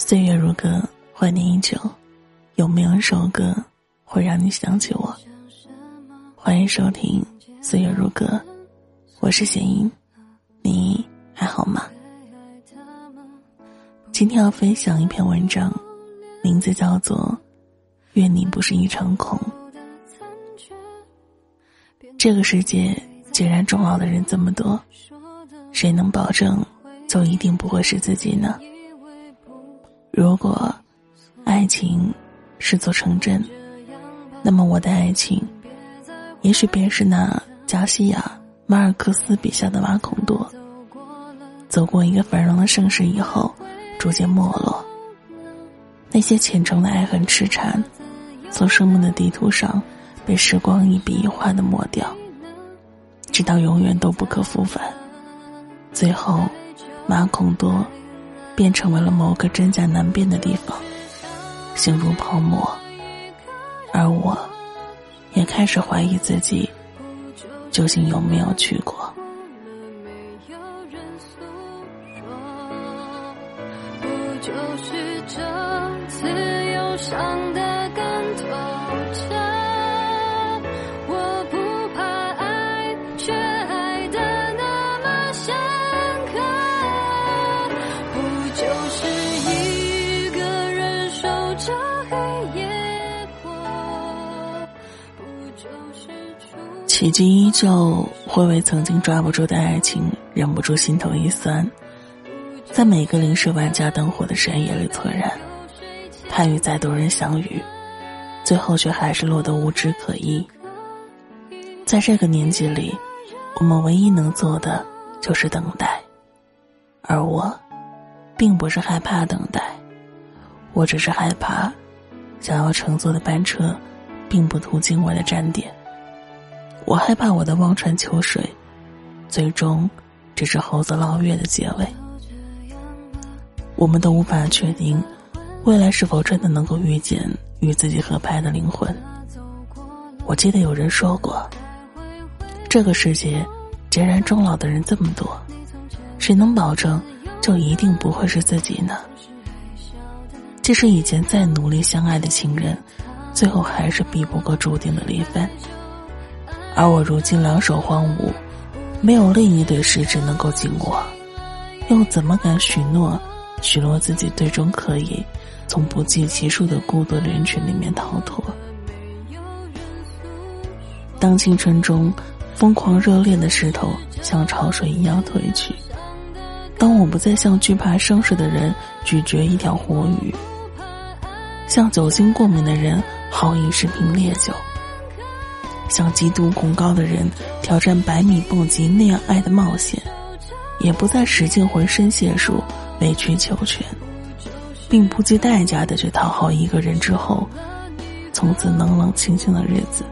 岁月如歌，怀念依旧。有没有一首歌会让你想起我？欢迎收听《岁月如歌》，我是弦音，你还好吗？今天要分享一篇文章，名字叫做《愿你不是一场空》。这个世界既然终老的人这么多，谁能保证就一定不会是自己呢？如果爱情是座城镇，那么我的爱情，也许便是那加西亚·马尔克斯笔下的马孔多。走过一个繁荣的盛世以后，逐渐没落。那些虔诚的爱恨痴缠，从生命的地图上被时光一笔一画的抹掉，直到永远都不可复返。最后，马孔多。便成为了某个真假难辨的地方，形如泡沫。而我，也开始怀疑自己，究竟有没有去过。奇迹依旧会为曾经抓不住的爱情忍不住心头一酸，在每个临时万家灯火的深夜里错然。他与再多人相遇，最后却还是落得无枝可依。在这个年纪里，我们唯一能做的就是等待。而我，并不是害怕等待，我只是害怕，想要乘坐的班车，并不途经我的站点。我害怕我的望穿秋水，最终只是猴子捞月的结尾。我们都无法确定，未来是否真的能够遇见与自己合拍的灵魂。我记得有人说过，这个世界，孑然终老的人这么多，谁能保证就一定不会是自己呢？即使以前再努力相爱的情人，最后还是避不过注定的离分。而我如今两手荒芜，没有另一对食指能够紧握，又怎么敢许诺，许诺自己最终可以从不计其数的孤独人群里面逃脱？当青春中疯狂热恋的势头像潮水一样退去，当我不再像惧怕生死的人咀嚼一条活鱼，像酒精过敏的人好饮十瓶烈酒。像极度恐高的人挑战百米蹦极那样爱的冒险，也不再使尽浑身解数委曲求全，并不计代价的去讨好一个人之后，从此冷冷清清的日子，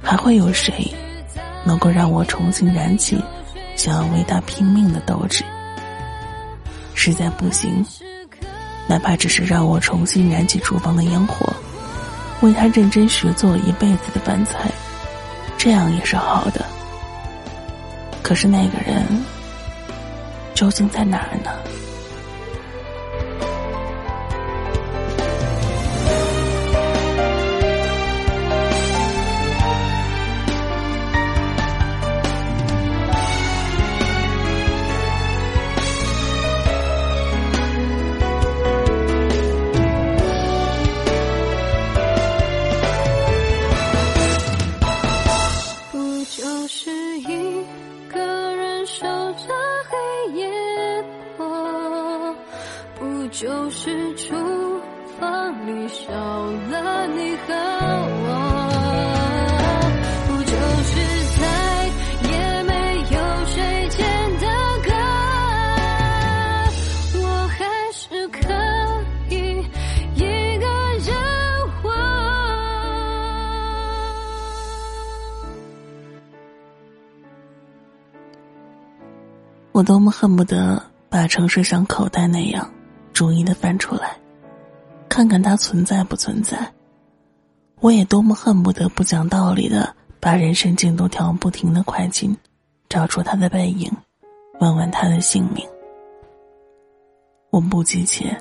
还会有谁能够让我重新燃起想要为他拼命的斗志？实在不行，哪怕只是让我重新燃起厨房的烟火。为他认真学做一辈子的饭菜，这样也是好的。可是那个人究竟在哪儿呢？我多么恨不得把城市像口袋那样。逐一的翻出来，看看它存在不存在。我也多么恨不得不讲道理的把人生进度条不停的快进，找出他的背影，问问他的姓名。我不急切，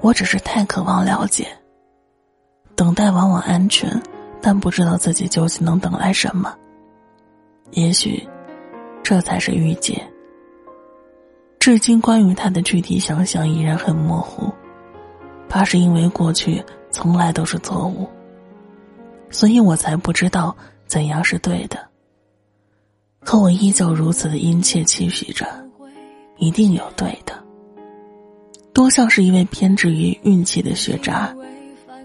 我只是太渴望了解。等待往往安全，但不知道自己究竟能等来什么。也许，这才是遇见。至今，关于他的具体想象依然很模糊，怕是因为过去从来都是错误，所以我才不知道怎样是对的。可我依旧如此的殷切期许着，一定有对的。多像是一位偏执于运气的学渣，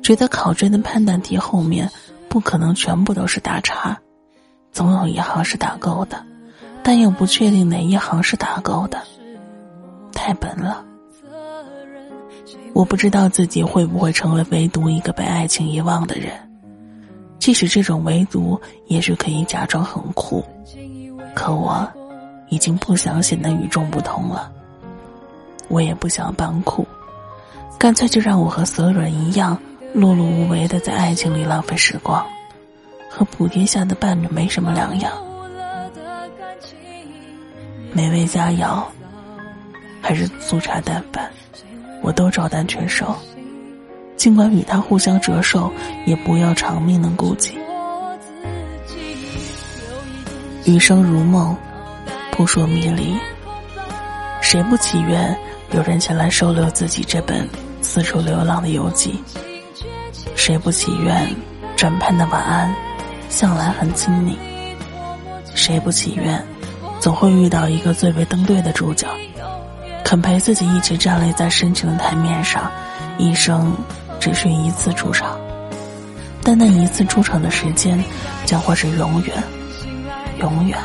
觉得考卷的判断题后面不可能全部都是打叉，总有一行是打勾的，但又不确定哪一行是打勾的，太笨了。我不知道自己会不会成为唯独一个被爱情遗忘的人，即使这种唯独也许可以假装很酷，可我已经不想显得与众不同了。我也不想扮酷，干脆就让我和所有人一样碌碌无为的在爱情里浪费时光，和普天下的伴侣没什么两样。美味佳肴，还是粗茶淡饭，我都照单全收。尽管与他互相折寿，也不要长命的顾忌。余生如梦，扑朔迷离，谁不祈愿？有人前来收留自己这本四处流浪的游记，谁不祈愿枕畔的晚安向来很亲昵？谁不祈愿总会遇到一个最为登对的主角，肯陪自己一直站立在深情的台面上，一生只是一次出场，但那一次出场的时间将会是永远、永远、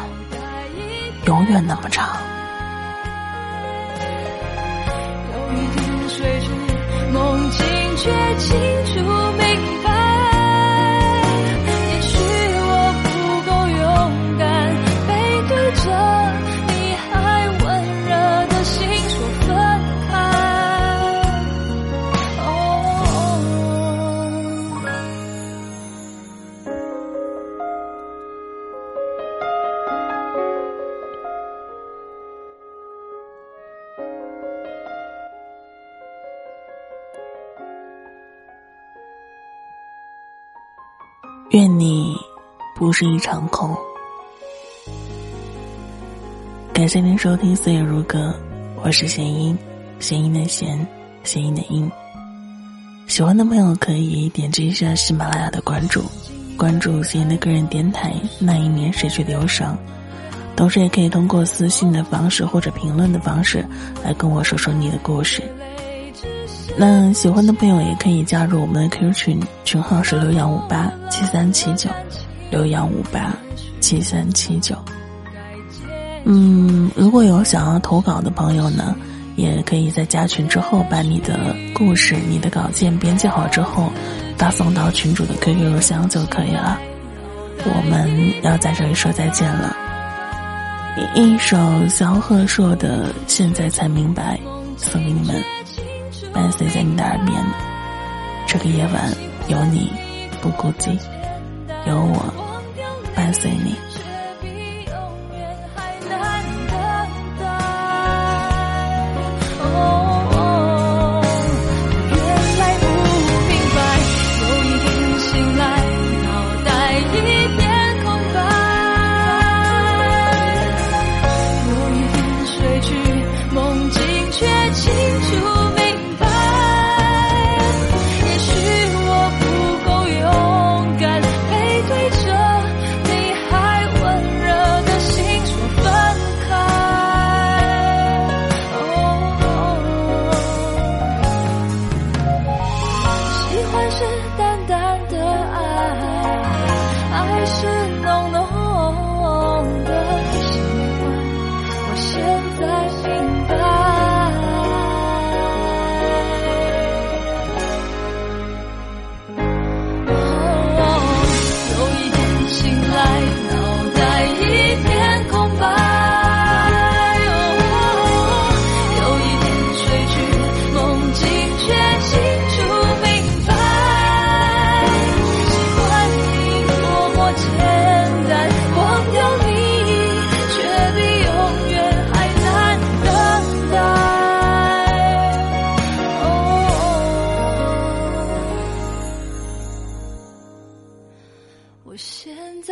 永远那么长。有一天睡梦境却愿你不是一场空。感谢您收听《岁月如歌》，我是弦音，弦音的弦，弦音的音。喜欢的朋友可以点击一下喜马拉雅的关注，关注弦音的个人电台。那一年谁去流伤？同时也可以通过私信的方式或者评论的方式来跟我说说你的故事。那喜欢的朋友也可以加入我们的 QQ 群，群号是六幺五八七三七九，六幺五八七三七九。嗯，如果有想要投稿的朋友呢，也可以在加群之后把你的故事、你的稿件编辑好之后，发送到群主的 QQ 邮箱就可以了。我们要在这里说再见了。一首萧贺硕的《现在才明白》送给你们。伴随在你的耳边，这个夜晚有你不孤寂，有我伴随你。